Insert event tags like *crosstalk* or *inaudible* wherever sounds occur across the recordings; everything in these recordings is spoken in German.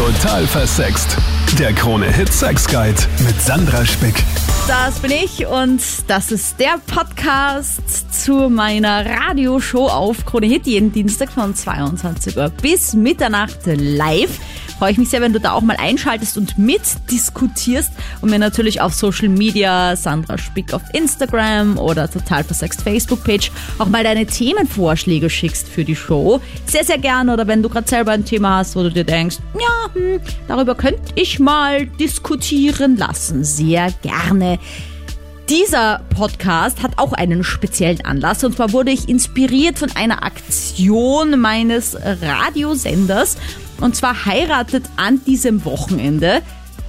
Total versext. Der Krone-Hit Sex Guide mit Sandra Spick. Das bin ich und das ist der Podcast zu meiner Radioshow auf Krone Hit jeden Dienstag von 22 Uhr bis Mitternacht live. Freue ich mich sehr, wenn du da auch mal einschaltest und mitdiskutierst und mir natürlich auf Social Media, Sandra Spick auf Instagram oder Total Versext Facebook-Page auch mal deine Themenvorschläge schickst für die Show. Sehr, sehr gerne oder wenn du gerade selber ein Thema hast, wo du dir denkst, ja, hm, darüber könnte ich mal diskutieren lassen. Sehr gerne. Dieser Podcast hat auch einen speziellen Anlass und zwar wurde ich inspiriert von einer Aktion meines Radiosenders und zwar heiratet an diesem Wochenende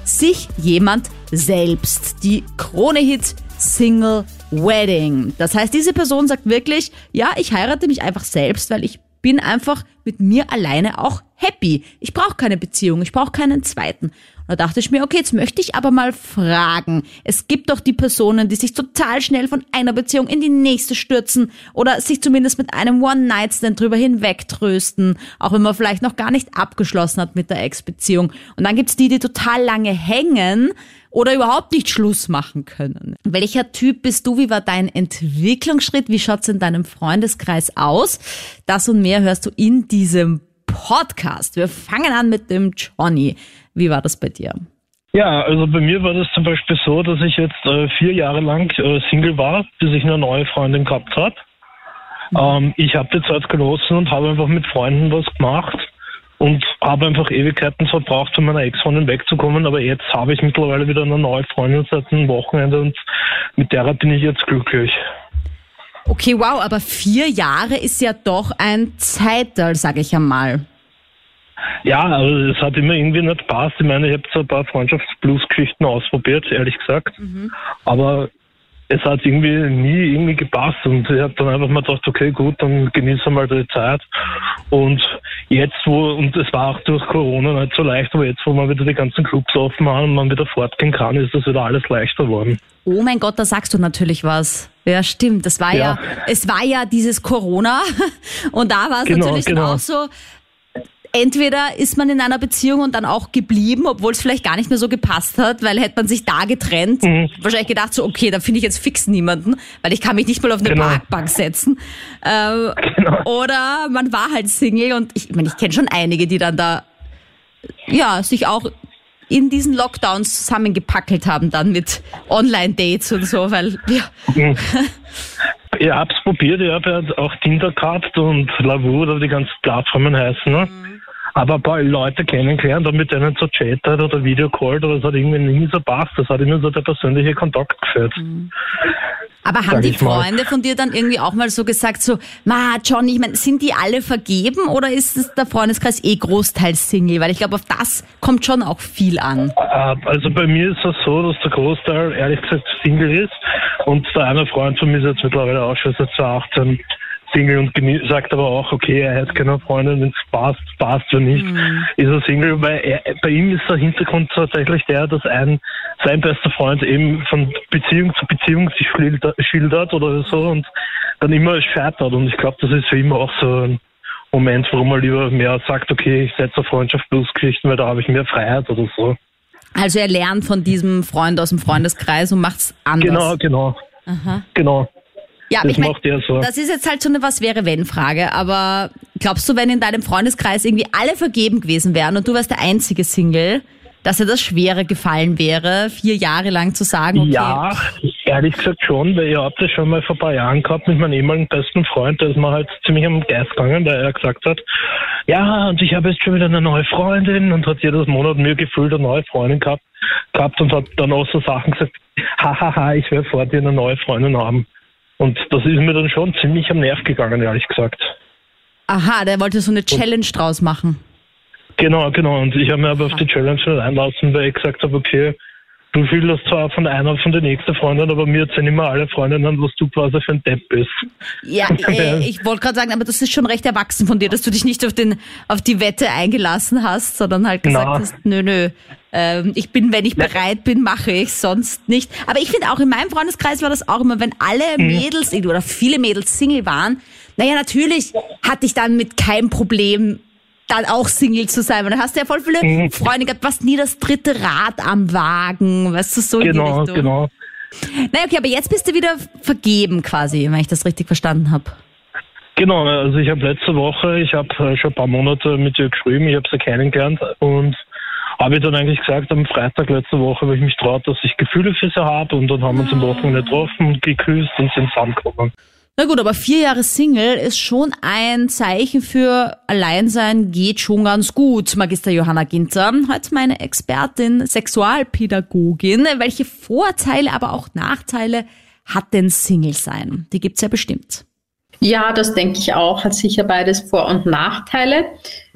sich jemand selbst. Die Krone-Hit Single Wedding. Das heißt, diese Person sagt wirklich, ja, ich heirate mich einfach selbst, weil ich bin einfach mit mir alleine auch happy. Ich brauche keine Beziehung, ich brauche keinen zweiten. Da dachte ich mir, okay, jetzt möchte ich aber mal fragen. Es gibt doch die Personen, die sich total schnell von einer Beziehung in die nächste stürzen oder sich zumindest mit einem One-Night-Stand drüber hinwegtrösten, auch wenn man vielleicht noch gar nicht abgeschlossen hat mit der Ex-Beziehung. Und dann gibt's die, die total lange hängen oder überhaupt nicht Schluss machen können. Welcher Typ bist du? Wie war dein Entwicklungsschritt? Wie schaut's in deinem Freundeskreis aus? Das und mehr hörst du in diesem Podcast. Wir fangen an mit dem Johnny. Wie war das bei dir? Ja, also bei mir war das zum Beispiel so, dass ich jetzt äh, vier Jahre lang äh, Single war, bis ich eine neue Freundin gehabt habe. Ähm, ich habe die Zeit genossen und habe einfach mit Freunden was gemacht und habe einfach Ewigkeiten verbraucht, von meiner Ex-Freundin wegzukommen. Aber jetzt habe ich mittlerweile wieder eine neue Freundin seit einem Wochenende und mit der bin ich jetzt glücklich. Okay, wow, aber vier Jahre ist ja doch ein Zeitalter, sage ich einmal. Ja, also es hat immer irgendwie nicht gepasst. Ich meine, ich habe so ein paar Freundschafts-Blues-Geschichten ausprobiert, ehrlich gesagt. Mhm. Aber es hat irgendwie nie irgendwie gepasst und ich habe dann einfach mal gedacht, okay, gut, dann genieße mal die Zeit. Und jetzt, wo, und es war auch durch Corona nicht so leicht, aber jetzt, wo man wieder die ganzen Clubs offen haben und man wieder fortgehen kann, ist das wieder alles leichter geworden. Oh mein Gott, da sagst du natürlich was. Ja, stimmt. Das war ja, ja es war ja dieses Corona *laughs* und da war es genau, natürlich genau. auch so, entweder ist man in einer Beziehung und dann auch geblieben, obwohl es vielleicht gar nicht mehr so gepasst hat, weil hätte man sich da getrennt, mhm. wahrscheinlich gedacht so, okay, da finde ich jetzt fix niemanden, weil ich kann mich nicht mal auf eine genau. Parkbank setzen. Äh, genau. Oder man war halt Single und ich, ich meine, ich kenne schon einige, die dann da ja sich auch in diesen Lockdowns zusammengepackelt haben dann mit Online-Dates und so, weil ja. Mhm. *laughs* Ich hab's probiert, ich habe ja auch Tinder gehabt und Lavu oder die ganzen Plattformen heißen. Ne? Mhm aber ein paar Leute kennengelernt und mit denen so chattet oder Videocallt, aber es hat irgendwie nie so passt. Das hat immer so der persönliche Kontakt geführt. Mhm. Aber haben die Freunde von dir dann irgendwie auch mal so gesagt, so, ma, Johnny, ich meine, sind die alle vergeben oder ist es der Freundeskreis eh großteils Single? Weil ich glaube, auf das kommt schon auch viel an. Äh, also bei mir ist es so, dass der Großteil ehrlich gesagt Single ist und der eine Freund von mir ist jetzt mittlerweile auch schon seit 2018 Single und sagt aber auch, okay, er hat keine Freundin, wenn es passt, passt, wenn nicht, mhm. ist er Single, weil er, bei ihm ist der Hintergrund tatsächlich der, dass ein, sein bester Freund eben von Beziehung zu Beziehung sich schildert oder so und dann immer scheitert und ich glaube, das ist für ihn auch so ein Moment, warum er lieber mehr sagt, okay, ich setze auf Freundschaft plus Geschichten, weil da habe ich mehr Freiheit oder so. Also er lernt von diesem Freund aus dem Freundeskreis und macht es anders. Genau, genau. Aha. Genau. Ja, das ich mein, so. Das ist jetzt halt so eine Was-wäre-wenn-Frage, aber glaubst du, wenn in deinem Freundeskreis irgendwie alle vergeben gewesen wären und du wärst der einzige Single, dass dir das schwerer gefallen wäre, vier Jahre lang zu sagen, okay. Ja, ehrlich gesagt schon, weil ich habe das schon mal vor ein paar Jahren gehabt mit meinem ehemaligen besten Freund, da ist mir halt ziemlich am Geist gegangen, weil er gesagt hat, ja, und ich habe jetzt schon wieder eine neue Freundin und hat jedes Monat mir gefühlt eine neue Freundin gehabt, gehabt und hat dann auch so Sachen gesagt, hahaha, ich werde vor dir eine neue Freundin haben. Und das ist mir dann schon ziemlich am Nerv gegangen, ehrlich gesagt. Aha, der wollte so eine Challenge draus machen. Genau, genau. Und ich habe mir aber auf die Challenge nicht einlassen, weil ich gesagt habe, okay, du schilderst zwar von einer von der nächsten Freundin, aber mir erzählen immer alle Freundinnen, was du quasi für ein Depp bist. Ja, *laughs* äh, ich wollte gerade sagen, aber das ist schon recht erwachsen von dir, dass du dich nicht auf, den, auf die Wette eingelassen hast, sondern halt gesagt Na. hast, nö, nö, ähm, ich bin, wenn ich bereit bin, mache ich sonst nicht. Aber ich finde auch in meinem Freundeskreis war das auch immer, wenn alle mhm. Mädels oder viele Mädels Single waren, naja, natürlich hatte ich dann mit keinem Problem dann auch Single zu sein. Weil du hast ja voll viele mhm. Freunde gehabt, was nie das dritte Rad am Wagen, weißt du, so genau, genau, Naja, okay, aber jetzt bist du wieder vergeben quasi, wenn ich das richtig verstanden habe. Genau, also ich habe letzte Woche, ich habe äh, schon ein paar Monate mit ihr geschrieben, ich habe sie kennengelernt und habe dann eigentlich gesagt, am Freitag letzte Woche habe ich mich traut, dass ich Gefühle für sie habe und dann haben wir uns am Wochenende getroffen, geküsst und sind zusammengekommen. Na gut, aber vier Jahre Single ist schon ein Zeichen für Alleinsein geht schon ganz gut. Magister Johanna Ginter, heute meine Expertin, Sexualpädagogin. Welche Vorteile, aber auch Nachteile hat denn Single sein? Die gibt's ja bestimmt. Ja, das denke ich auch. Hat sicher beides Vor- und Nachteile.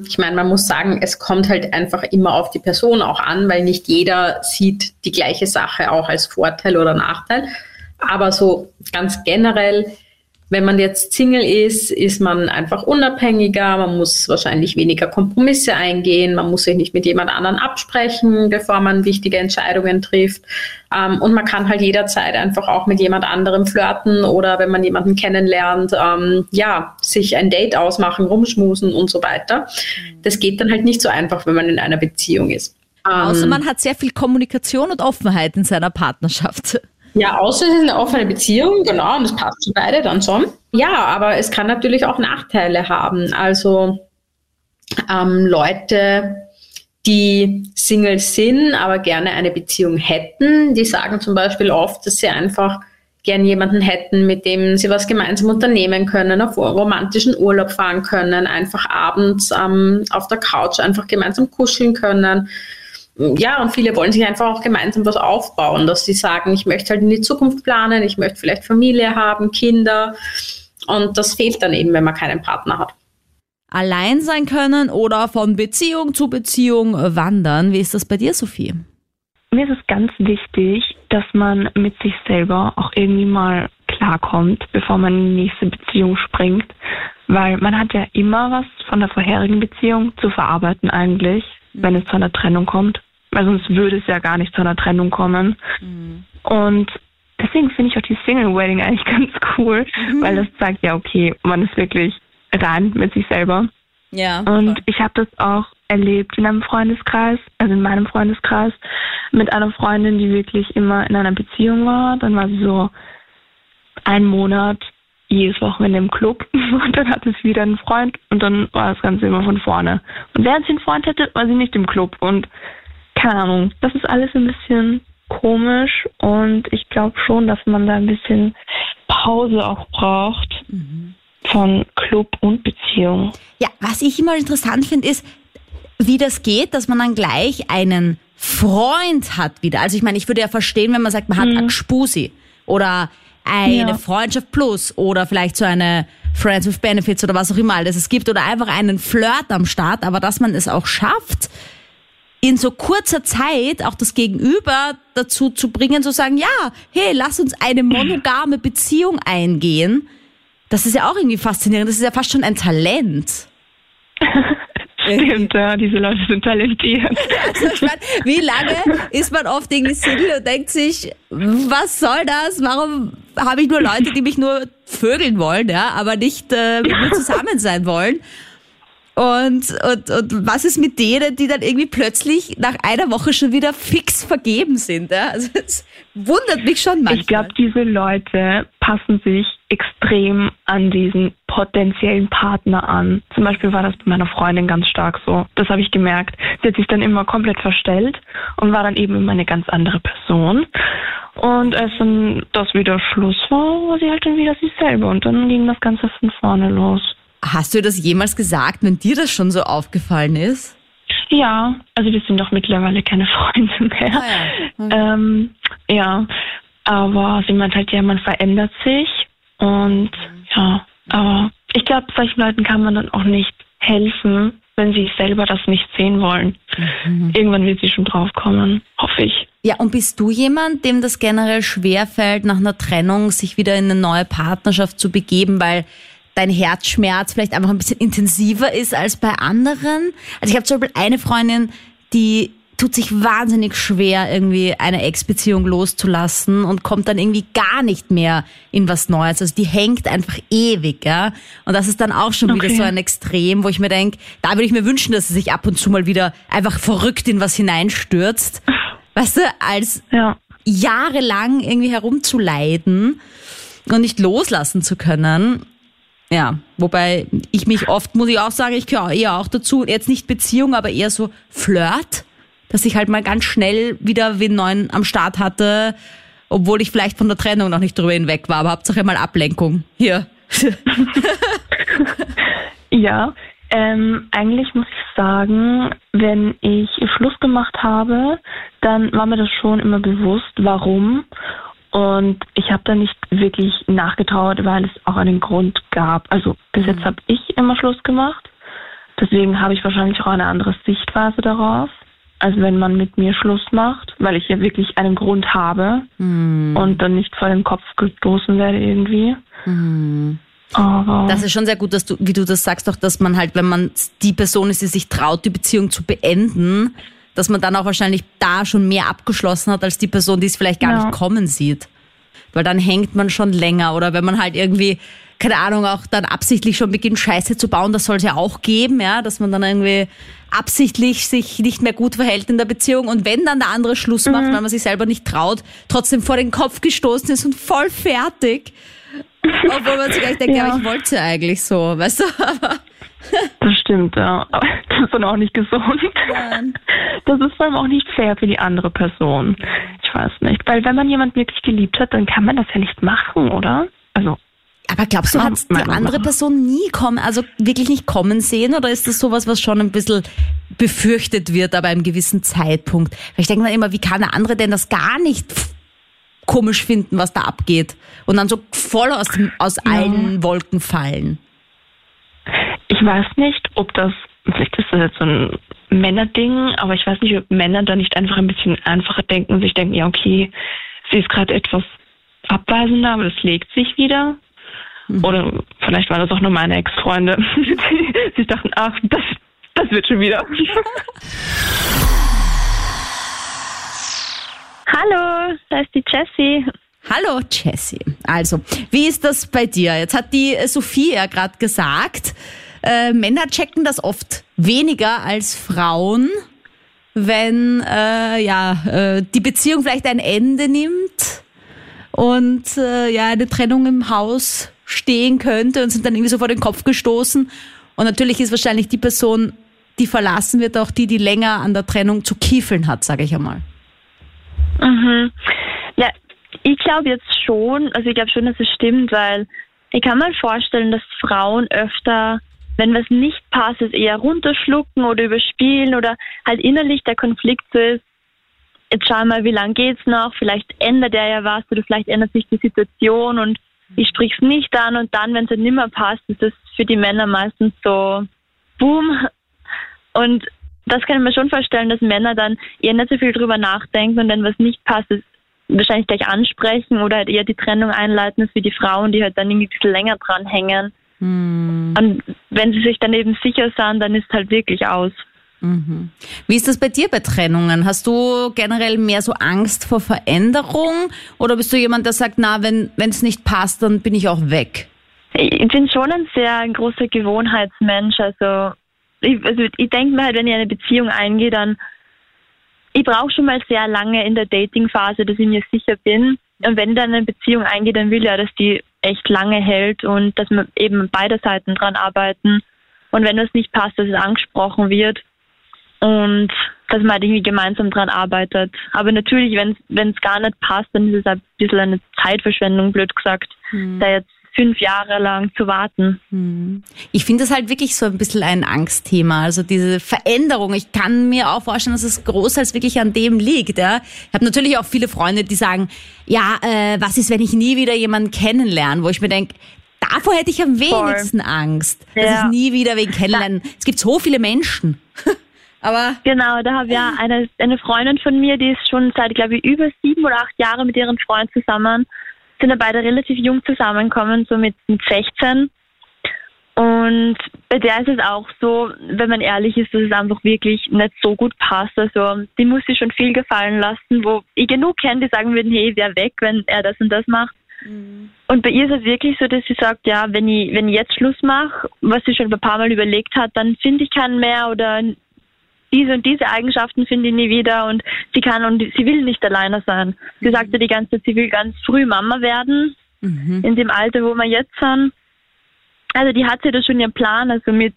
Ich meine, man muss sagen, es kommt halt einfach immer auf die Person auch an, weil nicht jeder sieht die gleiche Sache auch als Vorteil oder Nachteil. Aber so ganz generell wenn man jetzt Single ist, ist man einfach unabhängiger, man muss wahrscheinlich weniger Kompromisse eingehen, man muss sich nicht mit jemand anderen absprechen, bevor man wichtige Entscheidungen trifft. Ähm, und man kann halt jederzeit einfach auch mit jemand anderem flirten oder wenn man jemanden kennenlernt, ähm, ja, sich ein Date ausmachen, rumschmusen und so weiter. Das geht dann halt nicht so einfach, wenn man in einer Beziehung ist. Außer ähm, man hat sehr viel Kommunikation und Offenheit in seiner Partnerschaft. Ja, außer es ist eine offene Beziehung, genau, und das passt für beide dann schon. Ja, aber es kann natürlich auch Nachteile haben. Also ähm, Leute, die Single sind, aber gerne eine Beziehung hätten, die sagen zum Beispiel oft, dass sie einfach gern jemanden hätten, mit dem sie was gemeinsam unternehmen können, auf romantischen Urlaub fahren können, einfach abends ähm, auf der Couch einfach gemeinsam kuscheln können ja, und viele wollen sich einfach auch gemeinsam was aufbauen, dass sie sagen, ich möchte halt in die Zukunft planen, ich möchte vielleicht Familie haben, Kinder. Und das fehlt dann eben, wenn man keinen Partner hat. Allein sein können oder von Beziehung zu Beziehung wandern. Wie ist das bei dir, Sophie? Mir ist es ganz wichtig, dass man mit sich selber auch irgendwie mal klarkommt, bevor man in die nächste Beziehung springt. Weil man hat ja immer was von der vorherigen Beziehung zu verarbeiten eigentlich, wenn es zu einer Trennung kommt weil sonst würde es ja gar nicht zu einer Trennung kommen. Mhm. Und deswegen finde ich auch die Single Wedding eigentlich *laughs* ganz cool, mhm. weil das zeigt ja, okay, man ist wirklich rein mit sich selber. Ja. Und ich habe das auch erlebt in einem Freundeskreis, also in meinem Freundeskreis, mit einer Freundin, die wirklich immer in einer Beziehung war. Dann war sie so einen Monat jedes Wochenende im Club *laughs* und dann hatte sie wieder einen Freund und dann war das Ganze immer von vorne. Und während sie einen Freund hatte, war sie nicht im Club und keine Ahnung, das ist alles ein bisschen komisch und ich glaube schon, dass man da ein bisschen Pause auch braucht mhm. von Club und Beziehung. Ja, was ich immer interessant finde, ist, wie das geht, dass man dann gleich einen Freund hat wieder. Also ich meine, ich würde ja verstehen, wenn man sagt, man hat mhm. Spusi oder eine ja. Freundschaft plus oder vielleicht so eine Friends with Benefits oder was auch immer alles es gibt oder einfach einen Flirt am Start, aber dass man es auch schafft, in so kurzer Zeit auch das Gegenüber dazu zu bringen, zu sagen, ja, hey, lass uns eine monogame Beziehung eingehen. Das ist ja auch irgendwie faszinierend. Das ist ja fast schon ein Talent. *laughs* Stimmt, ja, diese Leute sind talentiert. *laughs* Also ich meine, wie lange ist man oft irgendwie Single und denkt sich, was soll das? Warum habe ich nur Leute, die mich nur vögeln wollen, ja, aber nicht äh, mit mir *laughs* zusammen sein wollen? Und, und, und was ist mit denen, die dann irgendwie plötzlich nach einer Woche schon wieder fix vergeben sind? Ja? Also es wundert mich schon manchmal. Ich glaube, diese Leute passen sich extrem an diesen potenziellen Partner an. Zum Beispiel war das bei meiner Freundin ganz stark so. Das habe ich gemerkt. Sie hat sich dann immer komplett verstellt und war dann eben immer eine ganz andere Person. Und als dann das wieder Schluss war, war sie halt dann wieder sie selber und dann ging das Ganze von vorne los. Hast du das jemals gesagt, wenn dir das schon so aufgefallen ist? Ja, also wir sind doch mittlerweile keine *laughs* Freunde mehr. Ah, ja. Mhm. Ähm, ja, aber sie meint halt, ja, man verändert sich und ja, aber ich glaube, solchen Leuten kann man dann auch nicht helfen, wenn sie selber das nicht sehen wollen. Mhm. Irgendwann wird sie schon draufkommen, hoffe ich. Ja, und bist du jemand, dem das generell schwerfällt, nach einer Trennung sich wieder in eine neue Partnerschaft zu begeben, weil dein Herzschmerz vielleicht einfach ein bisschen intensiver ist als bei anderen. Also ich habe zum Beispiel eine Freundin, die tut sich wahnsinnig schwer, irgendwie eine Ex-Beziehung loszulassen und kommt dann irgendwie gar nicht mehr in was Neues. Also die hängt einfach ewig, ja. Und das ist dann auch schon okay. wieder so ein Extrem, wo ich mir denke, da würde ich mir wünschen, dass sie sich ab und zu mal wieder einfach verrückt in was hineinstürzt. Weißt du, als ja. jahrelang irgendwie herumzuleiden und nicht loslassen zu können. Ja, wobei ich mich oft, muss ich auch sagen, ich gehöre eher auch dazu, jetzt nicht Beziehung, aber eher so Flirt dass ich halt mal ganz schnell wieder wen neuen am Start hatte, obwohl ich vielleicht von der Trennung noch nicht drüber hinweg war, aber Hauptsache mal Ablenkung. Hier. *laughs* ja, ähm, eigentlich muss ich sagen, wenn ich Schluss gemacht habe, dann war mir das schon immer bewusst, warum. Und ich habe da nicht wirklich nachgetraut, weil es auch einen Grund gab. Also bis jetzt mhm. habe ich immer Schluss gemacht. Deswegen habe ich wahrscheinlich auch eine andere Sichtweise darauf als wenn man mit mir Schluss macht, weil ich ja wirklich einen Grund habe mm. und dann nicht vor den Kopf gestoßen werde irgendwie. Mm. Aber das ist schon sehr gut, dass du, wie du das sagst, auch, dass man halt, wenn man die Person ist, die sich traut, die Beziehung zu beenden, dass man dann auch wahrscheinlich da schon mehr abgeschlossen hat als die Person, die es vielleicht gar ja. nicht kommen sieht. Weil dann hängt man schon länger oder wenn man halt irgendwie keine Ahnung, auch dann absichtlich schon beginnt, Scheiße zu bauen, das soll es ja auch geben, ja, dass man dann irgendwie absichtlich sich nicht mehr gut verhält in der Beziehung und wenn dann der andere Schluss macht, mhm. weil man sich selber nicht traut, trotzdem vor den Kopf gestoßen ist und voll fertig. Obwohl man sich eigentlich denkt, ja, ja ich wollte ja eigentlich so, weißt du, *laughs* aber. Das stimmt, ja. Aber das ist dann auch nicht gesund. Nein. Das ist vor allem auch nicht fair für die andere Person. Ich weiß nicht. Weil wenn man jemanden wirklich geliebt hat, dann kann man das ja nicht machen, oder? Also aber glaubst du, hat die andere Person nie kommen, also wirklich nicht kommen sehen oder ist das sowas, was schon ein bisschen befürchtet wird, aber einem gewissen Zeitpunkt? Weil ich denke mir immer, wie kann der andere denn das gar nicht komisch finden, was da abgeht und dann so voll aus, dem, aus ja. allen Wolken fallen? Ich weiß nicht, ob das, vielleicht ist das jetzt so ein Männerding, aber ich weiß nicht, ob Männer da nicht einfach ein bisschen einfacher denken und sich denken, ja okay, sie ist gerade etwas abweisender, aber das legt sich wieder. Mhm. Oder vielleicht waren das auch nur meine Ex-Freunde. *laughs* Sie dachten, ach, das, das wird schon wieder. *laughs* Hallo, da ist die Jessie. Hallo Jessie. Also, wie ist das bei dir? Jetzt hat die Sophie ja gerade gesagt, äh, Männer checken das oft weniger als Frauen, wenn äh, ja äh, die Beziehung vielleicht ein Ende nimmt und äh, ja eine Trennung im Haus stehen könnte und sind dann irgendwie so vor den Kopf gestoßen. Und natürlich ist wahrscheinlich die Person, die verlassen wird, auch die, die länger an der Trennung zu kiefeln hat, sage ich einmal. Mhm. Ja, ich glaube jetzt schon, also ich glaube schon, dass es stimmt, weil ich kann mir vorstellen, dass Frauen öfter, wenn was nicht passt, es eher runterschlucken oder überspielen oder halt innerlich der Konflikt so ist, jetzt schau mal, wie lange geht's noch, vielleicht ändert er ja was oder vielleicht ändert sich die Situation und ich sprich's nicht an und dann, wenn es halt nimmer passt, ist das für die Männer meistens so boom. Und das kann ich mir schon vorstellen, dass Männer dann eher nicht so viel drüber nachdenken und wenn was nicht passt, ist wahrscheinlich gleich ansprechen oder halt eher die Trennung einleiten, als wie die Frauen, die halt dann irgendwie ein bisschen länger dran hängen. Hm. Und wenn sie sich dann eben sicher sind, dann ist halt wirklich aus. Mhm. Wie ist das bei dir bei Trennungen? Hast du generell mehr so Angst vor Veränderung oder bist du jemand, der sagt, na, wenn es nicht passt, dann bin ich auch weg? Ich bin schon ein sehr großer Gewohnheitsmensch. Also ich, also ich denke mir halt, wenn ich eine Beziehung eingehe, dann ich brauche schon mal sehr lange in der Datingphase, dass ich mir sicher bin. Und wenn ich dann eine Beziehung eingehe, dann will ich ja, dass die echt lange hält und dass wir eben beide Seiten dran arbeiten. Und wenn das nicht passt, dass es angesprochen wird und dass man halt irgendwie gemeinsam dran arbeitet. Aber natürlich, wenn es gar nicht passt, dann ist es ein bisschen eine Zeitverschwendung, blöd gesagt, hm. da jetzt fünf Jahre lang zu warten. Hm. Ich finde das halt wirklich so ein bisschen ein Angstthema. Also diese Veränderung. Ich kann mir auch vorstellen, dass es großteils wirklich an dem liegt. Ja? Ich habe natürlich auch viele Freunde, die sagen, ja, äh, was ist, wenn ich nie wieder jemanden kennenlerne? Wo ich mir denke, davor hätte ich am wenigsten Voll. Angst, dass ja. ich nie wieder wen kennenlerne. *laughs* Es gibt so viele Menschen. *laughs* Aber genau, da habe ja eine, eine Freundin von mir, die ist schon seit, glaube ich, über sieben oder acht Jahren mit ihrem Freund zusammen. Sind ja beide relativ jung zusammengekommen, so mit 16. Und bei der ist es auch so, wenn man ehrlich ist, dass es einfach wirklich nicht so gut passt. Also die muss sich schon viel gefallen lassen, wo ich genug kenne, die sagen würden, hey, wer weg, wenn er das und das macht. Mhm. Und bei ihr ist es wirklich so, dass sie sagt, ja, wenn ich, wenn ich jetzt Schluss mache, was sie schon ein paar Mal überlegt hat, dann finde ich keinen mehr oder diese und diese Eigenschaften finde ich nie wieder und sie kann und sie will nicht alleine sein. Sie mhm. sagte die ganze Zeit, sie will ganz früh Mama werden, mhm. in dem Alter, wo wir jetzt sind. Also die hat sie da schon ihren Plan, also mit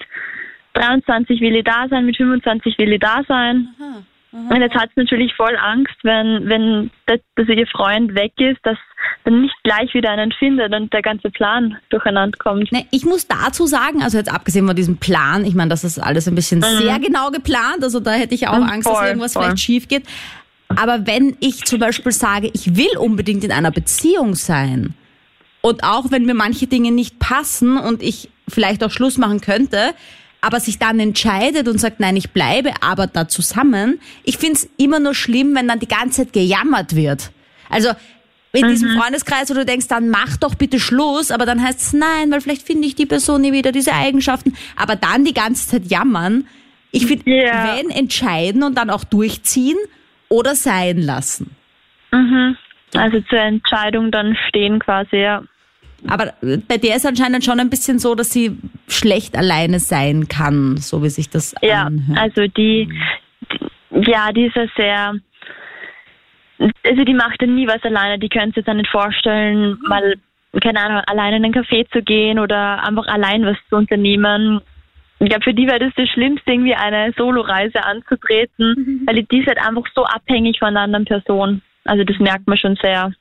23 will ich da sein, mit 25 will ich da sein. Aha. Aha. Und jetzt hat sie natürlich voll Angst, wenn, wenn das, also ihr Freund weg ist, dass dann nicht gleich wieder einen findet und der ganze Plan durcheinander kommt. Nee, ich muss dazu sagen, also jetzt abgesehen von diesem Plan, ich meine, das ist alles ein bisschen mhm. sehr genau geplant, also da hätte ich auch mhm, Angst, voll, dass irgendwas voll. vielleicht schief geht. Aber wenn ich zum Beispiel sage, ich will unbedingt in einer Beziehung sein, und auch wenn mir manche Dinge nicht passen und ich vielleicht auch Schluss machen könnte, aber sich dann entscheidet und sagt, nein, ich bleibe aber da zusammen. Ich finde es immer nur schlimm, wenn dann die ganze Zeit gejammert wird. Also in mhm. diesem Freundeskreis, wo du denkst, dann mach doch bitte Schluss, aber dann heißt es nein, weil vielleicht finde ich die Person nie wieder, diese Eigenschaften, aber dann die ganze Zeit jammern. Ich finde, yeah. wenn entscheiden und dann auch durchziehen oder sein lassen. Mhm. Also zur Entscheidung dann stehen quasi, ja. Aber bei der ist anscheinend schon ein bisschen so, dass sie schlecht alleine sein kann, so wie sich das ja, anhört. Ja, also die, die, ja, die ist ja sehr, also die macht ja nie was alleine. Die können sich jetzt nicht vorstellen, mal, keine Ahnung, alleine in einen Café zu gehen oder einfach allein was zu unternehmen. Ich glaube, für die wäre das das Schlimmste, irgendwie eine Soloreise anzutreten, mhm. weil die ist halt einfach so abhängig von einer anderen Person. Also das merkt man schon sehr.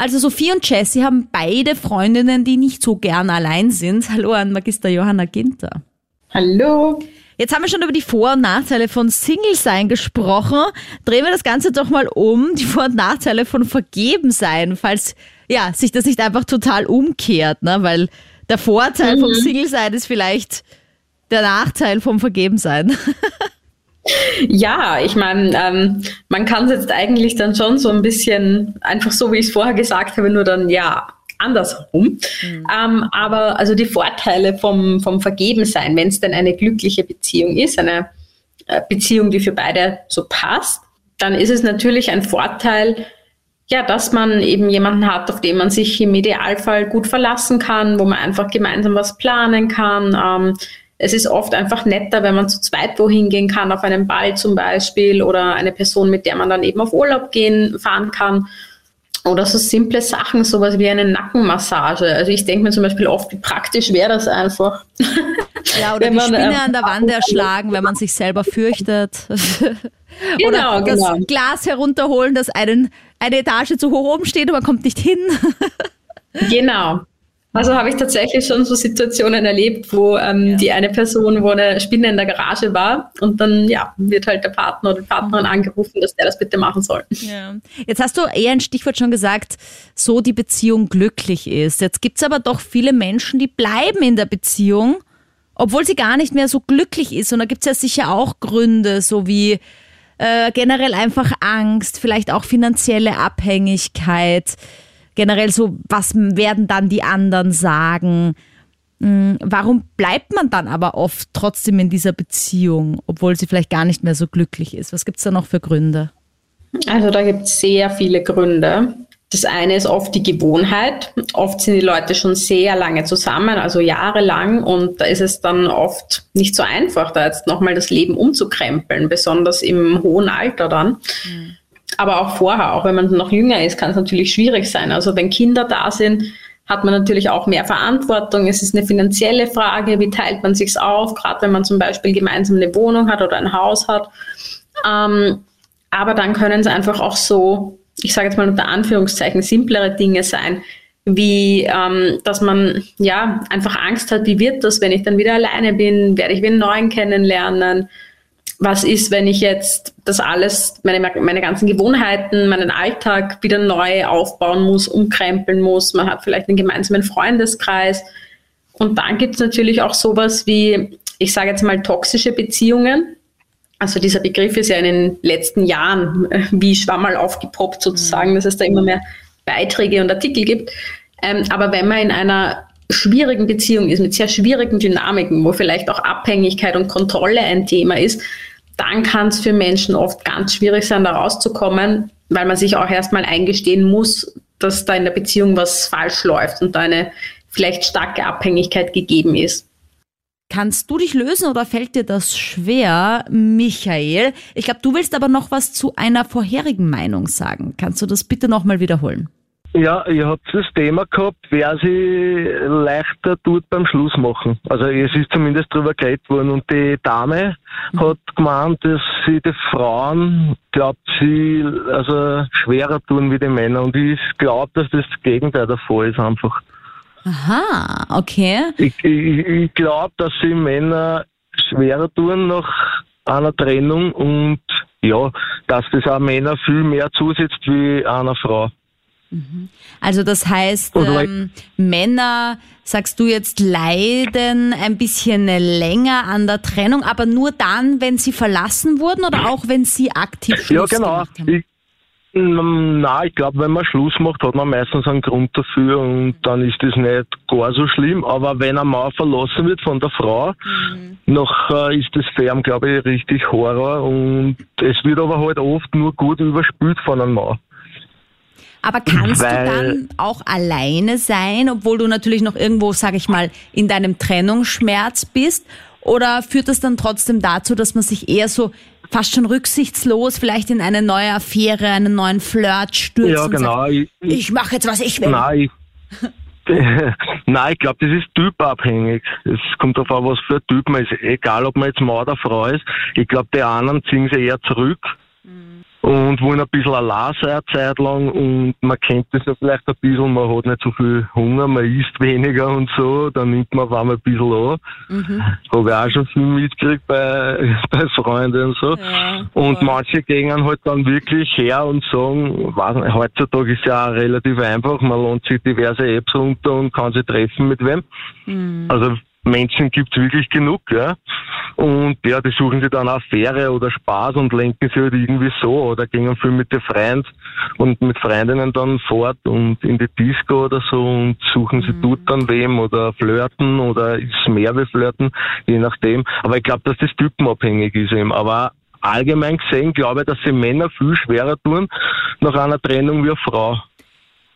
Also Sophie und Jessie haben beide Freundinnen, die nicht so gern allein sind. Hallo an Magister Johanna Ginter. Hallo. Jetzt haben wir schon über die Vor- und Nachteile von Single-Sein gesprochen. Drehen wir das Ganze doch mal um. Die Vor- und Nachteile von Vergeben-Sein, falls ja, sich das nicht einfach total umkehrt, ne? weil der Vorteil mhm. vom Single-Sein ist vielleicht der Nachteil vom Vergeben-Sein. *laughs* Ja, ich meine, ähm, man kann es jetzt eigentlich dann schon so ein bisschen einfach so, wie ich es vorher gesagt habe, nur dann ja andersherum. Mhm. Ähm, aber also die Vorteile vom, vom Vergebensein, wenn es denn eine glückliche Beziehung ist, eine äh, Beziehung, die für beide so passt, dann ist es natürlich ein Vorteil, ja, dass man eben jemanden hat, auf den man sich im Idealfall gut verlassen kann, wo man einfach gemeinsam was planen kann. Ähm, es ist oft einfach netter, wenn man zu zweit wohin gehen kann, auf einen Ball zum Beispiel oder eine Person, mit der man dann eben auf Urlaub gehen, fahren kann. Oder so simple Sachen, sowas wie eine Nackenmassage. Also ich denke mir zum Beispiel oft, wie praktisch wäre das einfach. Ja, oder *laughs* die man, Spinne äh, an der Wand *laughs* erschlagen, wenn man sich selber fürchtet. *laughs* Genau, oder das genau. Glas herunterholen, das einen, eine Etage zu hoch oben steht und man kommt nicht hin. Genau, also habe ich tatsächlich schon so Situationen erlebt, wo ähm, ja. die eine Person, wo eine Spinne in der Garage war und dann ja, wird halt der Partner oder die Partnerin angerufen, dass der das bitte machen soll. Ja. Jetzt hast du eher ein Stichwort schon gesagt, so die Beziehung glücklich ist. Jetzt gibt es aber doch viele Menschen, die bleiben in der Beziehung, obwohl sie gar nicht mehr so glücklich ist. Und da gibt es ja sicher auch Gründe, so wie äh, generell einfach Angst, vielleicht auch finanzielle Abhängigkeit generell so, was werden dann die anderen sagen? Hm, warum bleibt man dann aber oft trotzdem in dieser Beziehung, obwohl sie vielleicht gar nicht mehr so glücklich ist? Was gibt es da noch für Gründe? Also da gibt es sehr viele Gründe. Das eine ist oft die Gewohnheit. Oft sind die Leute schon sehr lange zusammen, also jahrelang, und da ist es dann oft nicht so einfach, da jetzt nochmal das Leben umzukrempeln, besonders im hohen Alter dann. Mhm aber auch vorher, auch wenn man noch jünger ist, kann es natürlich schwierig sein. Also wenn Kinder da sind, hat man natürlich auch mehr Verantwortung. Es ist eine finanzielle Frage, wie teilt man sich's auf, gerade wenn man zum Beispiel gemeinsam eine Wohnung hat oder ein Haus hat. Ähm, aber dann können es einfach auch so, ich sage jetzt mal unter Anführungszeichen, simplere Dinge sein, wie ähm, dass man ja einfach Angst hat, wie wird das, wenn ich dann wieder alleine bin, werde ich wen neuen kennenlernen, was ist, wenn ich jetzt das alles, meine, meine ganzen Gewohnheiten, meinen Alltag wieder neu aufbauen muss, umkrempeln muss. Man hat vielleicht einen gemeinsamen Freundeskreis. Und dann gibt es natürlich auch sowas wie, ich sage jetzt mal, toxische Beziehungen. Also dieser Begriff ist ja in den letzten Jahren äh, wie Schwammerl aufgepoppt sozusagen, mhm. dass es da immer mehr Beiträge und Artikel gibt. Ähm, aber wenn man in einer schwierigen Beziehung ist, mit sehr schwierigen Dynamiken, wo vielleicht auch Abhängigkeit und Kontrolle ein Thema ist, dann kann es für Menschen oft ganz schwierig sein, da rauszukommen, weil man sich auch erstmal eingestehen muss, dass da in der Beziehung was falsch läuft und da eine vielleicht starke Abhängigkeit gegeben ist. Kannst du dich lösen oder fällt dir das schwer, Michael? Ich glaube, du willst aber noch was zu einer vorherigen Meinung sagen. Kannst du das bitte nochmal wiederholen? Ja, ihr habt das Thema gehabt, wer sie leichter tut beim Schluss machen. Also es ist zumindest darüber geredet worden und die Dame mhm. hat gemeint, dass sie die Frauen, glaubt sie, also schwerer tun wie die Männer und ich glaube, dass das Gegenteil der Fall ist einfach. Aha, okay. Ich, ich, ich glaube, dass sie Männer schwerer tun nach einer Trennung und ja, dass das auch Männer viel mehr zusetzt wie einer Frau. Also das heißt, ähm, Männer, sagst du jetzt, leiden ein bisschen länger an der Trennung, aber nur dann, wenn sie verlassen wurden oder auch wenn sie aktiv Schluss ja, genau. gemacht haben? Ich, na, ich glaube, wenn man Schluss macht, hat man meistens einen Grund dafür und dann ist das nicht gar so schlimm. Aber wenn ein Mann verlassen wird von der Frau, mhm. noch äh, ist das für ihn, glaube ich, richtig Horror und es wird aber halt oft nur gut überspült von einem Mann. Aber kannst Weil, du dann auch alleine sein, obwohl du natürlich noch irgendwo, sag ich mal, in deinem Trennungsschmerz bist? Oder führt das dann trotzdem dazu, dass man sich eher so fast schon rücksichtslos vielleicht in eine neue Affäre, einen neuen Flirt stürzt? Ja, genau. Sagt, ich, ich mache jetzt, was ich will. Nein, ich, *laughs* Nein, ich glaube, das ist typabhängig. Es kommt darauf an, was für ein Typ man ist. Egal, ob man jetzt Mann oder Frau ist. Ich glaube, die anderen ziehen sich eher zurück und wollen ein bisschen allein sein eine Zeit lang und man kennt das ja vielleicht ein bisschen, man hat nicht so viel Hunger, man isst weniger und so, dann nimmt man auf einmal ein bisschen an. Mhm. Habe ich auch schon viel mitgekriegt bei, *laughs* bei Freunden und so. Ja, und manche gehen halt dann wirklich her und sagen, heutzutage ist ja auch relativ einfach, man lohnt sich diverse Apps runter und kann sich treffen mit wem. Mhm. Also Menschen gibt's wirklich genug, ja. Und ja, die suchen sich dann auch Fähre oder Spaß und lenken sich halt irgendwie so oder gehen viel mit den Freunden und mit Freundinnen dann fort und in die Disco oder so und suchen sie mhm. dort dann wem oder flirten oder ist mehr wie flirten, je nachdem. Aber ich glaube, dass das typenabhängig ist eben. Aber allgemein gesehen glaube ich, dass sie Männer viel schwerer tun nach einer Trennung wie eine Frau.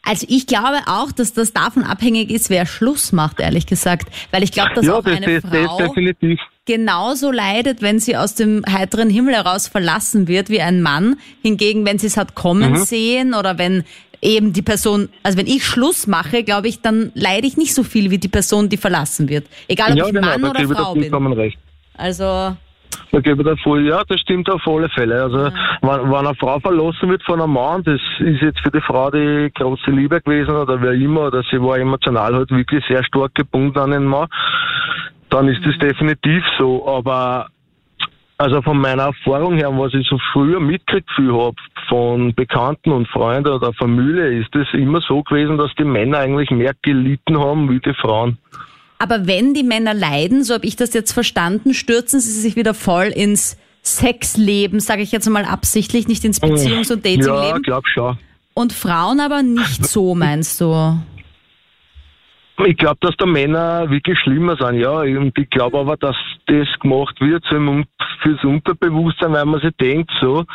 Also ich glaube auch, dass das davon abhängig ist, wer Schluss macht, ehrlich gesagt. Weil ich glaube, dass ja, auch das, eine das, Frau definitiv. genauso leidet, wenn sie aus dem heiteren Himmel heraus verlassen wird, wie ein Mann. Hingegen, wenn sie es hat kommen mhm. sehen oder wenn eben die Person, also wenn ich Schluss mache, glaube ich, dann leide ich nicht so viel wie die Person, die verlassen wird. Egal ob ja, ich genau, Mann oder Frau bin. Recht. Also da gebe ich dir voll, ja, das stimmt auf alle Fälle. Also, ja. wenn, wenn eine Frau verlassen wird von einem Mann, das ist jetzt für die Frau die große Liebe gewesen oder wer immer, oder sie war emotional halt wirklich sehr stark gebunden an den Mann, dann ist das mhm. definitiv so. Aber, also von meiner Erfahrung her, was ich so früher mitgekriegt habe, von Bekannten und Freunden oder Familie, ist es immer so gewesen, dass die Männer eigentlich mehr gelitten haben wie die Frauen. Aber wenn die Männer leiden, so habe ich das jetzt verstanden, stürzen sie sich wieder voll ins Sexleben, sage ich jetzt mal absichtlich, nicht ins Beziehungs- und Datingleben. Ja, glaub schon. Und Frauen aber nicht so, *laughs* meinst du? Ich glaube, dass da Männer wirklich schlimmer sind, ja. Und ich glaube aber, dass das gemacht wird so fürs Unterbewusstsein, weil man sich denkt, so,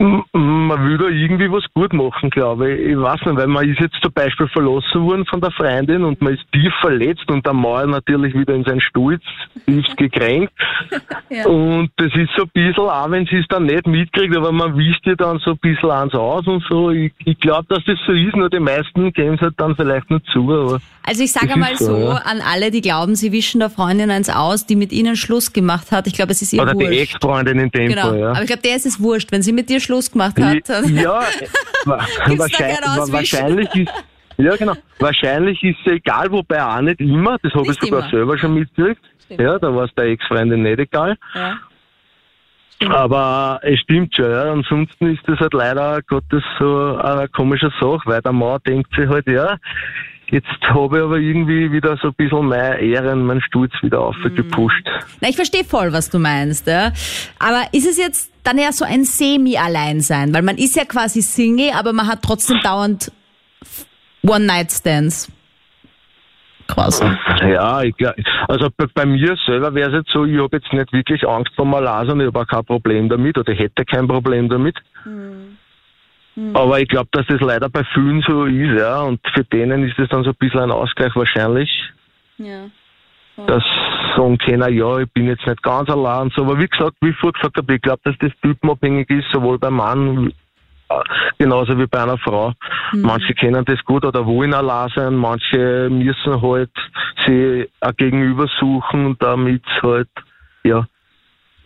man will da irgendwie was gut machen, glaube ich. Ich weiß nicht, weil man ist jetzt zum Beispiel verlassen worden von der Freundin und man ist tief verletzt und der Mann natürlich wieder in seinen Stolz tiefst gekränkt. *laughs* ja. Und das ist so ein bisschen, auch wenn sie es dann nicht mitkriegt, aber man wischt ihr dann so ein bisschen eins aus und so. Ich, ich glaube, dass das so ist, nur die meisten gehen es halt dann vielleicht nicht zu. Aber also ich sage mal so, ja. an alle, die glauben, sie wischen der Freundin eins aus, die mit ihnen Schluss gemacht hat. Ich glaube, es ist ihr Oder wurscht. die Ex-Freundin in dem genau. Fall, ja. Aber ich glaube, der ist es wurscht. Wenn sie mit dir Schluss gemacht hat, ja, *laughs* wahrscheinlich, wahrscheinlich ist, ja genau, wahrscheinlich ist es egal, wobei auch nicht immer, das habe ich sogar immer. selber schon mitgekriegt. Ja, da war es der Ex-Freundin nicht egal. Ja. Aber es stimmt schon, ja. Ansonsten ist das halt leider Gottes so eine komische Sache, weil der Mann denkt sich halt, ja, Jetzt habe ich aber irgendwie wieder so ein bisschen meine Ehren, meinen Stolz wieder aufgepusht. Na, ich verstehe voll, was du meinst. Ja. Aber ist es jetzt dann ja so ein Semi-Alleinsein? Weil man ist ja quasi Single, aber man hat trotzdem dauernd One-Night-Stands. quasi. Ja, ich, also bei, bei mir selber wäre es jetzt so, ich habe jetzt nicht wirklich Angst vor Malaria und ich habe auch kein Problem damit oder hätte kein Problem damit. Aber ich glaube, dass das leider bei vielen so ist, ja, und für denen ist das dann so ein bisschen ein Ausgleich wahrscheinlich, Ja. Dass sagen können, ja, ich bin jetzt nicht ganz allein so. Aber wie gesagt, wie ich vorher gesagt habe, ich glaube, dass das typenabhängig ist, sowohl beim Mann äh, genauso wie bei einer Frau. Manche kennen das gut oder wollen allein sein, manche müssen halt sie ein Gegenüber suchen, damit halt, ja,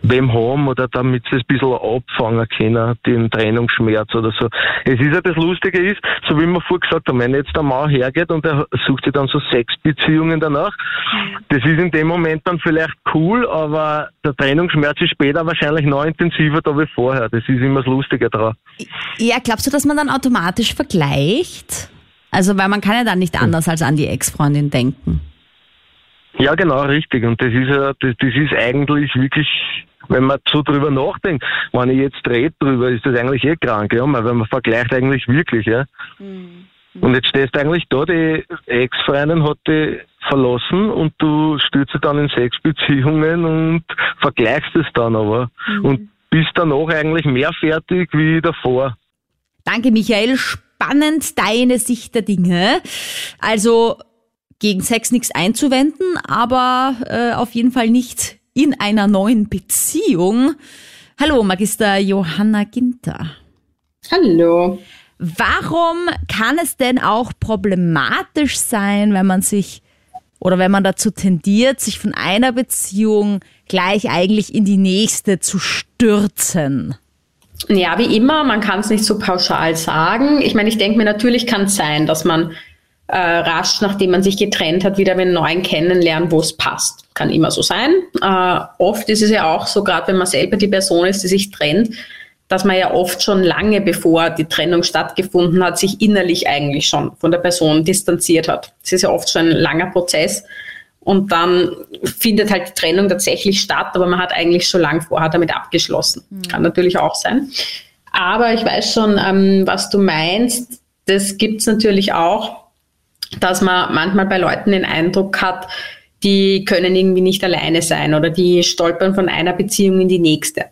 wem haben oder damit sie es ein bisschen abfangen können, den Trennungsschmerz oder so. Es ist ja das Lustige ist, so wie wir vorher gesagt haben, wenn jetzt der Mann hergeht und er sucht sich dann so Sexbeziehungen danach, das ist in dem Moment dann vielleicht cool, aber der Trennungsschmerz ist später wahrscheinlich noch intensiver da wie vorher. Das ist immer das Lustige daran. Ja, glaubst du, dass man dann automatisch vergleicht? Also, weil man kann ja dann nicht anders als an die Ex-Freundin denken. Ja, genau, richtig. Und das ist ja, das, das ist eigentlich wirklich, wenn man so drüber nachdenkt, wenn ich jetzt rede drüber, ist das eigentlich eh krank, ja, weil man vergleicht eigentlich wirklich, ja. Und jetzt stehst du eigentlich da, die Ex-Freundin hat dich verlassen und du stürzt dich dann in Sexbeziehungen und vergleichst es dann aber. Und bist danach eigentlich mehr fertig wie davor. Danke, Michael. Spannend deine Sicht der Dinge. Also gegen Sex nichts einzuwenden, aber äh, auf jeden Fall nicht in einer neuen Beziehung. Hallo, Magister Johanna Ginter. Hallo. Warum kann es denn auch problematisch sein, wenn man sich oder wenn man dazu tendiert, sich von einer Beziehung gleich eigentlich in die nächste zu stürzen? Ja, wie immer, man kann es nicht so pauschal sagen. Ich meine, ich denke mir, natürlich kann es sein, dass man äh, rasch, nachdem man sich getrennt hat, wieder einen neuen kennenlernt, wo es passt. Kann immer so sein. Äh, oft ist es ja auch so, gerade wenn man selber die Person ist, die sich trennt, dass man ja oft schon lange bevor die Trennung stattgefunden hat, sich innerlich eigentlich schon von der Person distanziert hat. Das ist ja oft schon ein langer Prozess. Und dann findet halt die Trennung tatsächlich statt, aber man hat eigentlich schon lange vorher damit abgeschlossen. Kann natürlich auch sein. Aber ich weiß schon, ähm, was du meinst. Das gibt's natürlich auch, dass man manchmal bei Leuten den Eindruck hat, die können irgendwie nicht alleine sein oder die stolpern von einer Beziehung in die nächste.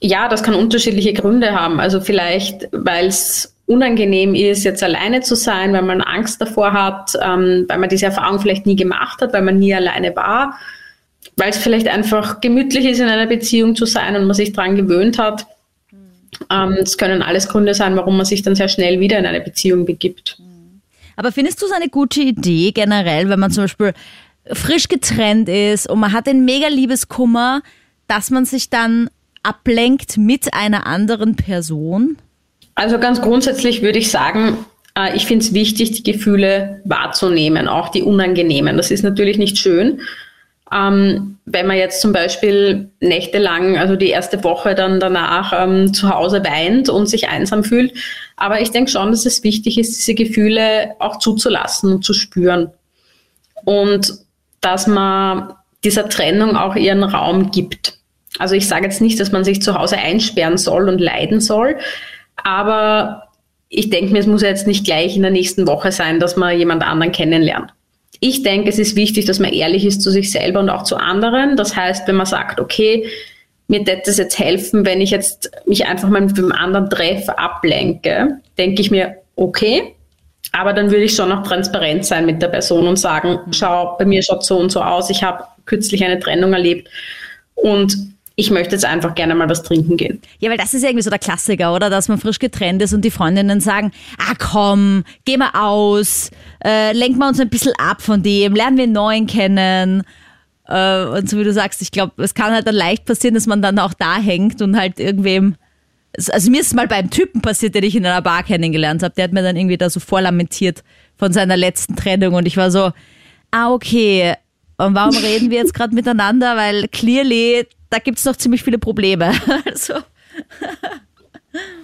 Ja, das kann unterschiedliche Gründe haben. Also vielleicht, weil es unangenehm ist, jetzt alleine zu sein, weil man Angst davor hat, ähm, weil man diese Erfahrung vielleicht nie gemacht hat, weil man nie alleine war, weil es vielleicht einfach gemütlich ist, in einer Beziehung zu sein und man sich daran gewöhnt hat. Ähm, Es können alles Gründe sein, warum man sich dann sehr schnell wieder in eine Beziehung begibt. Aber findest du es eine gute Idee generell, wenn man zum Beispiel frisch getrennt ist und man hat den mega Liebeskummer, dass man sich dann ablenkt mit einer anderen Person? Also ganz grundsätzlich würde ich sagen, äh, ich finde es wichtig, die Gefühle wahrzunehmen, auch die unangenehmen. Das ist natürlich nicht schön. Ähm, wenn man jetzt zum Beispiel nächtelang, also die erste Woche dann danach ähm, zu Hause weint und sich einsam fühlt. Aber ich denke schon, dass es wichtig ist, diese Gefühle auch zuzulassen und zu spüren. Und dass man dieser Trennung auch ihren Raum gibt. Also ich sage jetzt nicht, dass man sich zu Hause einsperren soll und leiden soll, aber ich denke mir, es muss ja jetzt nicht gleich in der nächsten Woche sein, dass man jemand anderen kennenlernt. Ich denke, es ist wichtig, dass man ehrlich ist zu sich selber und auch zu anderen. Das heißt, wenn man sagt, okay, mir wird es jetzt helfen, wenn ich jetzt mich einfach mal mit dem anderen treffe, ablenke, denke ich mir, okay, aber dann würde ich schon noch transparent sein mit der Person und sagen, schau, bei mir schaut so und so aus, ich habe kürzlich eine Trennung erlebt und ich möchte jetzt einfach gerne mal was trinken gehen. Ja, weil das ist ja irgendwie so der Klassiker, oder? Dass man frisch getrennt ist und die Freundinnen sagen, ah komm, geh mal aus, äh, lenken wir uns ein bisschen ab von dem, lernen wir einen neuen kennen. Äh, und so wie du sagst, ich glaube, es kann halt dann leicht passieren, dass man dann auch da hängt und halt irgendwem. Also mir ist es mal beim Typen passiert, den ich in einer Bar kennengelernt habe. Der hat mir dann irgendwie da so vorlamentiert von seiner letzten Trennung und ich war so, ah okay, und warum reden wir jetzt *laughs* gerade miteinander? Weil clearly, da gibt es noch ziemlich viele Probleme. *laughs* Also,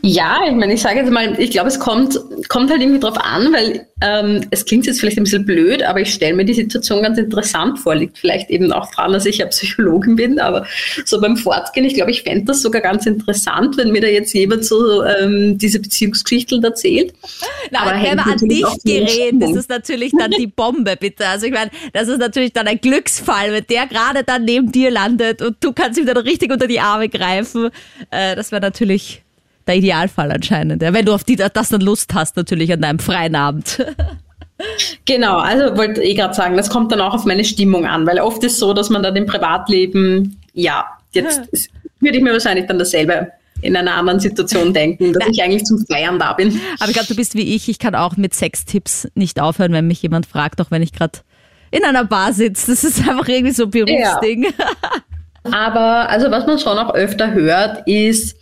Ja, ich meine, ich sage jetzt mal, ich glaube, es kommt, kommt halt irgendwie drauf an, weil ähm, es klingt jetzt vielleicht ein bisschen blöd, aber ich stelle mir die Situation ganz interessant vor. Liegt vielleicht eben auch daran, dass ich ja Psychologin bin, aber so beim Fortgehen, ich glaube, ich fände das sogar ganz interessant, wenn mir da jetzt jemand so ähm, diese Beziehungsgeschichten erzählt. Na, aber wenn wir an dich gerät, das ist natürlich dann die Bombe, bitte. Also ich meine, das ist natürlich dann ein Glücksfall, wenn der gerade dann neben dir landet und du kannst ihm dann richtig unter die Arme greifen. Äh, das wäre natürlich der Idealfall anscheinend. Ja, wenn du auf die, das dann Lust hast, natürlich an deinem freien Abend. *laughs* Genau, also wollte eh gerade sagen, das kommt dann auch auf meine Stimmung an, weil oft ist es so, dass man dann im Privatleben, ja, jetzt ja. würde ich mir wahrscheinlich dann dasselbe in einer anderen Situation *laughs* denken, dass Nein. ich eigentlich zum Feiern da bin. Aber ich glaube, du bist wie ich, ich kann auch mit Sextipps nicht aufhören, wenn mich jemand fragt, auch wenn ich gerade in einer Bar sitze. Das ist einfach irgendwie so ein Berufsding. Ja. *laughs* Aber also was man schon auch öfter hört, ist,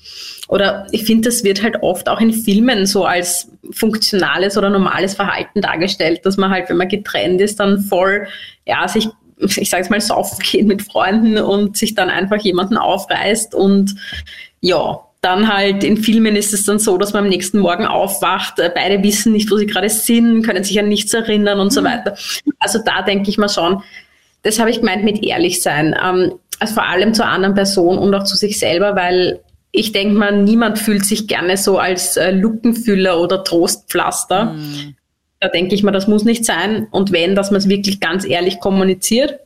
oder ich finde, das wird halt oft auch in Filmen so als funktionales oder normales Verhalten dargestellt, dass man halt, wenn man getrennt ist, dann voll, ja, sich, *laughs* ich sage es mal, saufen geht mit Freunden und sich dann einfach jemanden aufreißt und ja, dann halt in Filmen ist es dann so, dass man am nächsten Morgen aufwacht, äh, beide wissen nicht, wo sie gerade sind, können sich an nichts erinnern und so mhm. weiter. Also da denke ich mal schon, das habe ich gemeint mit ehrlich sein. Ähm, also vor allem zur anderen Person und auch zu sich selber, weil ich denke mal, niemand fühlt sich gerne so als äh, Lückenfüller oder Trostpflaster. Mhm. Da denke ich mal, das muss nicht sein. Und wenn, dass man es wirklich ganz ehrlich kommuniziert,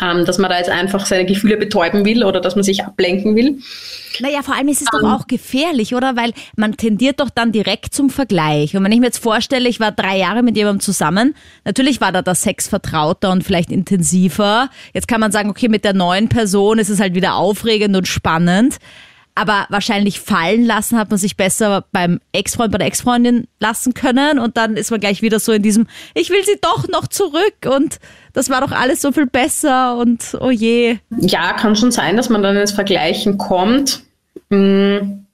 ähm, dass man da jetzt einfach seine Gefühle betäuben will oder dass man sich ablenken will. Naja, vor allem ist es um, doch ähm. auch gefährlich, oder? Weil man tendiert doch dann direkt zum Vergleich. Und wenn ich mir jetzt vorstelle, ich war drei Jahre mit jemandem zusammen, natürlich war da der Sex vertrauter und vielleicht intensiver. Jetzt kann man sagen, okay, mit der neuen Person ist es halt wieder aufregend und spannend aber wahrscheinlich fallen lassen hat man sich besser beim Ex-Freund, bei der Ex-Freundin lassen können und dann ist man gleich wieder so in diesem, ich will sie doch noch zurück und das war doch alles so viel besser und oh je. Ja, kann schon sein, dass man dann ins Vergleichen kommt. Mhm.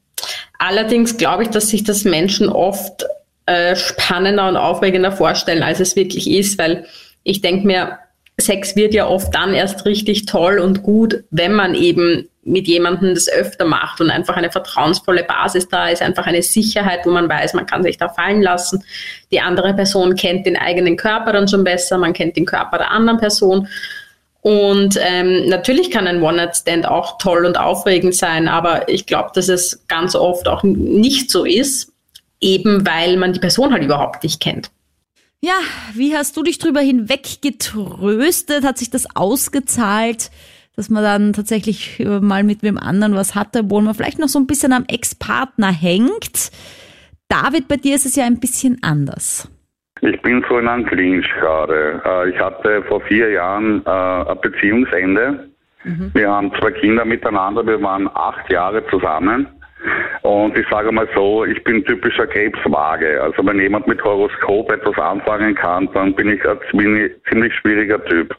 Allerdings glaube ich, dass sich das Menschen oft äh, spannender und aufregender vorstellen, als es wirklich ist, weil ich denke mir, Sex wird ja oft dann erst richtig toll und gut, wenn man eben mit jemandem das öfter macht und einfach eine vertrauensvolle Basis da ist, einfach eine Sicherheit, wo man weiß, man kann sich da fallen lassen. Die andere Person kennt den eigenen Körper dann schon besser, man kennt den Körper der anderen Person. Und ähm, natürlich kann ein One-Night-Stand auch toll und aufregend sein, aber ich glaube, dass es ganz oft auch nicht so ist, eben weil man die Person halt überhaupt nicht kennt. Ja, wie hast du dich drüber hinweggetröstet? Hat sich das ausgezahlt? Dass man dann tatsächlich äh, mal mit wem anderen was hatte, wo man vielleicht noch so ein bisschen am Ex-Partner hängt. David, bei dir ist es ja ein bisschen anders. Ich bin so in einem Clinch gerade. Äh, ich hatte vor vier Jahren äh, ein Beziehungsende. Mhm. Wir haben zwei Kinder miteinander, wir waren acht Jahre zusammen. Und ich sage mal so, ich bin typischer Krebswaage. Also wenn jemand mit Horoskop etwas anfangen kann, dann bin ich ein ziemlich schwieriger Typ.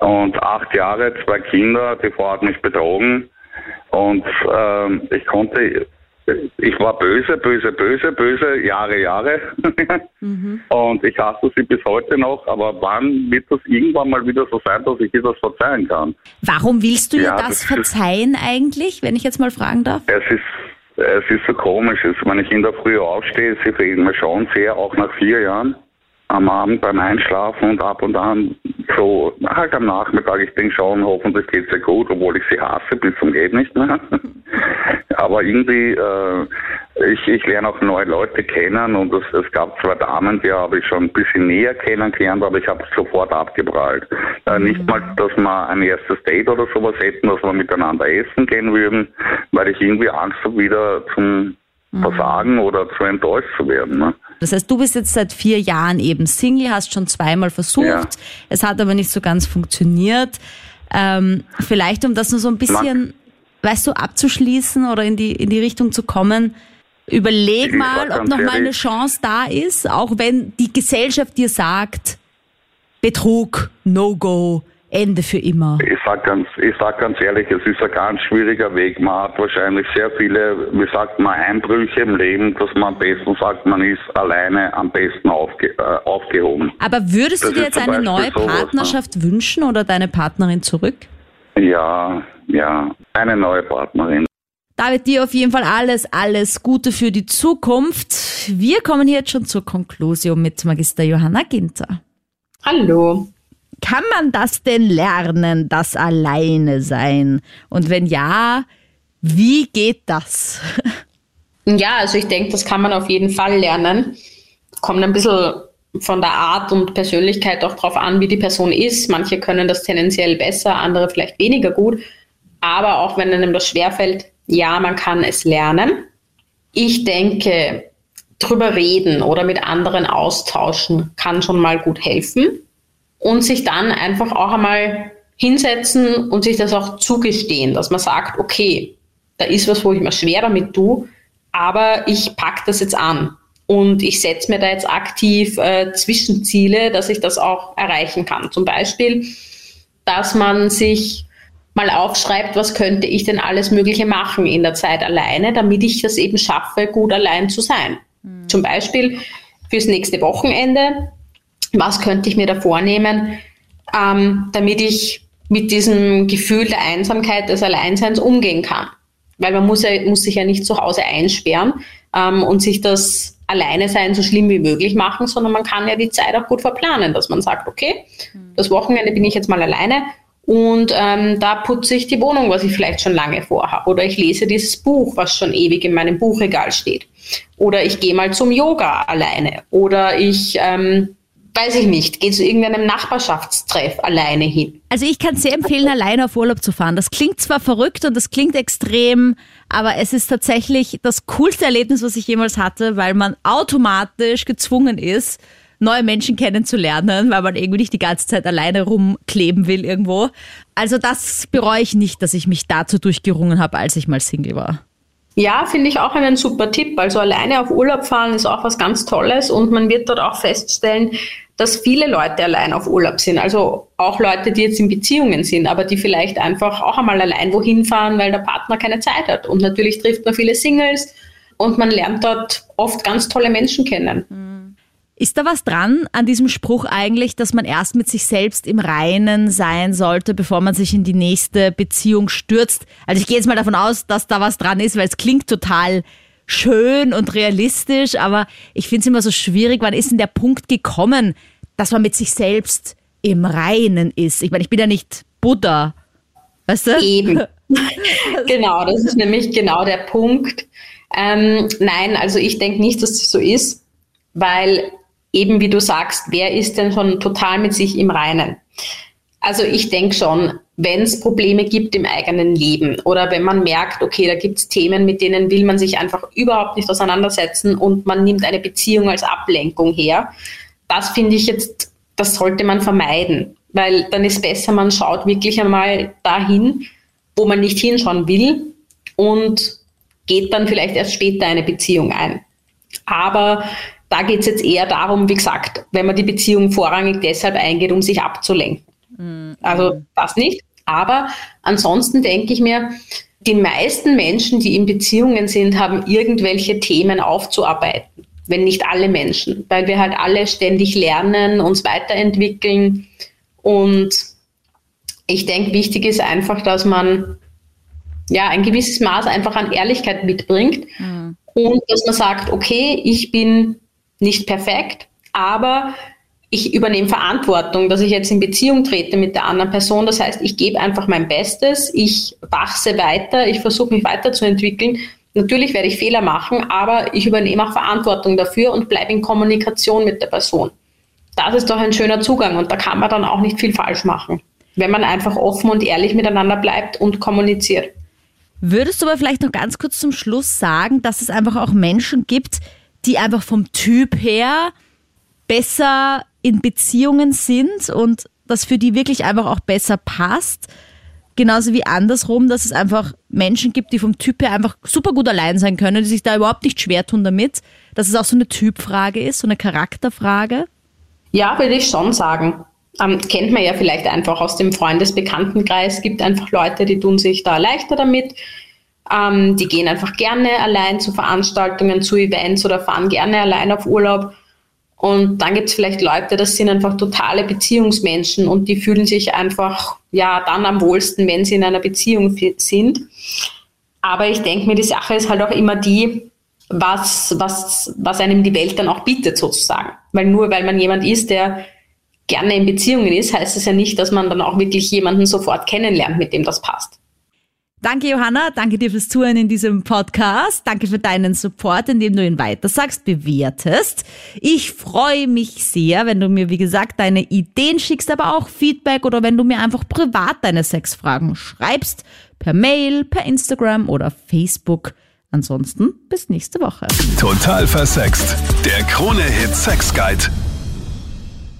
Und acht Jahre, zwei Kinder, die Frau hat mich betrogen. Und ähm, ich konnte, ich war böse, böse, böse, böse, Jahre, Jahre. *laughs* mhm. Und ich hasse sie bis heute noch. Aber wann wird das irgendwann mal wieder so sein, dass ich ihr das verzeihen kann? Warum willst du ihr ja, das, das verzeihen eigentlich, wenn ich jetzt mal fragen darf? Es ist es ist so komisch. Wenn ich in der Früh aufstehe, sie fehlen mir schon sehr, auch nach vier Jahren am Abend beim Einschlafen und ab und an so halt am Nachmittag, ich denke schon, hoffentlich geht es ihr gut, obwohl ich sie hasse bis zum geht nicht mehr. *laughs* Aber irgendwie, äh, ich, ich lerne auch neue Leute kennen und es, es gab zwei Damen, die habe ich schon ein bisschen näher kennengelernt, aber ich habe sofort abgeprallt. Äh, nicht mal, dass wir ein erstes Date oder sowas hätten, dass wir miteinander essen gehen würden, weil ich irgendwie Angst habe, wieder zum mhm. Versagen oder zu enttäuscht zu werden. Ne? Das heißt, du bist jetzt seit vier Jahren eben Single, hast schon zweimal versucht, ja. es hat aber nicht so ganz funktioniert. Ähm, vielleicht, um das nur so ein bisschen, Man, weißt du, abzuschließen oder in die, in die Richtung zu kommen, überleg mal, ob noch mal eine Chance da ist, auch wenn die Gesellschaft dir sagt, Betrug, No-Go, Ende für immer? Ich sag ganz, ich sag ganz ehrlich, es ist ein ganz schwieriger Weg. Man hat wahrscheinlich sehr viele, wie sagt man, Einbrüche im Leben, dass man am besten sagt, man ist alleine am besten aufge, äh, aufgehoben. Aber würdest das du dir jetzt eine neue ne? Partnerschaft ne? wünschen oder deine Partnerin zurück? Ja, ja, eine neue Partnerin. David, dir auf jeden Fall alles, alles Gute für die Zukunft. Wir kommen jetzt schon zur Konklusion mit Magister Johanna Ginter. Hallo. Kann man das denn lernen, das Alleine sein? Und wenn ja, wie geht das? Ja, also ich denke, das kann man auf jeden Fall lernen. Kommt ein bisschen von der Art und Persönlichkeit auch darauf an, wie die Person ist. Manche können das tendenziell besser, andere vielleicht weniger gut. Aber auch wenn einem das schwerfällt, ja, man kann es lernen. Ich denke, drüber reden oder mit anderen austauschen kann schon mal gut helfen. Und sich dann einfach auch einmal hinsetzen und sich das auch zugestehen, dass man sagt, okay, da ist was, wo ich mir schwer damit tue, aber ich packe das jetzt an und ich setze mir da jetzt aktiv äh, Zwischenziele, dass ich das auch erreichen kann. Zum Beispiel, dass man sich mal aufschreibt, was könnte ich denn alles Mögliche machen in der Zeit alleine, damit ich das eben schaffe, gut allein zu sein. Mhm. Zum Beispiel fürs nächste Wochenende, was könnte ich mir da vornehmen, ähm, damit ich mit diesem Gefühl der Einsamkeit, des Alleinseins umgehen kann. Weil man muss, ja, muss sich ja nicht zu Hause einsperren ähm, und sich das alleine sein so schlimm wie möglich machen, sondern man kann ja die Zeit auch gut verplanen, dass man sagt, okay, hm. das Wochenende bin ich jetzt mal alleine und ähm, da putze ich die Wohnung, was ich vielleicht schon lange vorhabe. Oder ich lese dieses Buch, was schon ewig in meinem Buchregal steht. Oder ich gehe mal zum Yoga alleine. Oder ich ähm, weiß ich nicht, gehe zu irgendeinem Nachbarschaftstreff alleine hin. Also ich kann sehr empfehlen, alleine auf Urlaub zu fahren. Das klingt zwar verrückt und das klingt extrem, aber es ist tatsächlich das coolste Erlebnis, was ich jemals hatte, weil man automatisch gezwungen ist, neue Menschen kennenzulernen, weil man irgendwie nicht die ganze Zeit alleine rumkleben will irgendwo. Also das bereue ich nicht, dass ich mich dazu durchgerungen habe, als ich mal Single war. Ja, finde ich auch einen super Tipp. Also alleine auf Urlaub fahren ist auch was ganz Tolles und man wird dort auch feststellen, dass viele Leute allein auf Urlaub sind. Also auch Leute, die jetzt in Beziehungen sind, aber die vielleicht einfach auch einmal allein wohin fahren, weil der Partner keine Zeit hat. Und natürlich trifft man viele Singles und man lernt dort oft ganz tolle Menschen kennen. Mhm. Ist da was dran an diesem Spruch eigentlich, dass man erst mit sich selbst im Reinen sein sollte, bevor man sich in die nächste Beziehung stürzt? Also ich gehe jetzt mal davon aus, dass da was dran ist, weil es klingt total schön und realistisch, aber ich finde es immer so schwierig, wann ist denn der Punkt gekommen, dass man mit sich selbst im Reinen ist? Ich meine, ich bin ja nicht Buddha, weißt du? Eben. *laughs* genau, das ist nämlich genau der Punkt. Ähm, nein, also ich denke nicht, dass das so ist, weil eben wie du sagst, wer ist denn schon total mit sich im Reinen? Also ich denke schon, wenn es Probleme gibt im eigenen Leben oder wenn man merkt, okay, da gibt es Themen, mit denen will man sich einfach überhaupt nicht auseinandersetzen und man nimmt eine Beziehung als Ablenkung her, das finde ich jetzt, das sollte man vermeiden, weil dann ist besser, man schaut wirklich einmal dahin, wo man nicht hinschauen will und geht dann vielleicht erst später eine Beziehung ein. Aber da geht es jetzt eher darum, wie gesagt, wenn man die Beziehung vorrangig deshalb eingeht, um sich abzulenken. Mhm. Also das nicht. Aber ansonsten denke ich mir, die meisten Menschen, die in Beziehungen sind, haben irgendwelche Themen aufzuarbeiten. Wenn nicht alle Menschen, weil wir halt alle ständig lernen, uns weiterentwickeln. Und ich denke, wichtig ist einfach, dass man ja ein gewisses Maß einfach an Ehrlichkeit mitbringt mhm. und dass man sagt, okay, ich bin nicht perfekt, aber ich übernehme Verantwortung, dass ich jetzt in Beziehung trete mit der anderen Person. Das heißt, ich gebe einfach mein Bestes, ich wachse weiter, ich versuche mich weiterzuentwickeln. Natürlich werde ich Fehler machen, aber ich übernehme auch Verantwortung dafür und bleibe in Kommunikation mit der Person. Das ist doch ein schöner Zugang und da kann man dann auch nicht viel falsch machen, wenn man einfach offen und ehrlich miteinander bleibt und kommuniziert. Würdest du aber vielleicht noch ganz kurz zum Schluss sagen, dass es einfach auch Menschen gibt, die einfach vom Typ her besser in Beziehungen sind und das für die wirklich einfach auch besser passt. Genauso wie andersrum, dass es einfach Menschen gibt, die vom Typ her einfach super gut allein sein können, die sich da überhaupt nicht schwer tun damit. Dass es auch so eine Typfrage ist, so eine Charakterfrage. Ja, würde ich schon sagen. Ähm, kennt man ja vielleicht einfach aus dem Freundesbekanntenkreis. Es gibt einfach Leute, die tun sich da leichter damit. Ähm, die gehen einfach gerne allein zu Veranstaltungen, zu Events oder fahren gerne allein auf Urlaub. Und dann gibt es vielleicht Leute, das sind einfach totale Beziehungsmenschen und die fühlen sich einfach ja dann am wohlsten, wenn sie in einer Beziehung sind. Aber ich denke mir, die Sache ist halt auch immer die, was, was, was einem die Welt dann auch bietet sozusagen. Weil nur weil man jemand ist, der gerne in Beziehungen ist, heißt es ja nicht, dass man dann auch wirklich jemanden sofort kennenlernt, mit dem das passt. Danke, Johanna. Danke dir fürs Zuhören in diesem Podcast. Danke für deinen Support, indem du ihn weitersagst, bewertest. Ich freue mich sehr, wenn du mir, wie gesagt, deine Ideen schickst, aber auch Feedback oder wenn du mir einfach privat deine Sexfragen schreibst. Per Mail, per Instagram oder Facebook. Ansonsten bis nächste Woche. Total versext. Der Krone-Hit Sex Guide.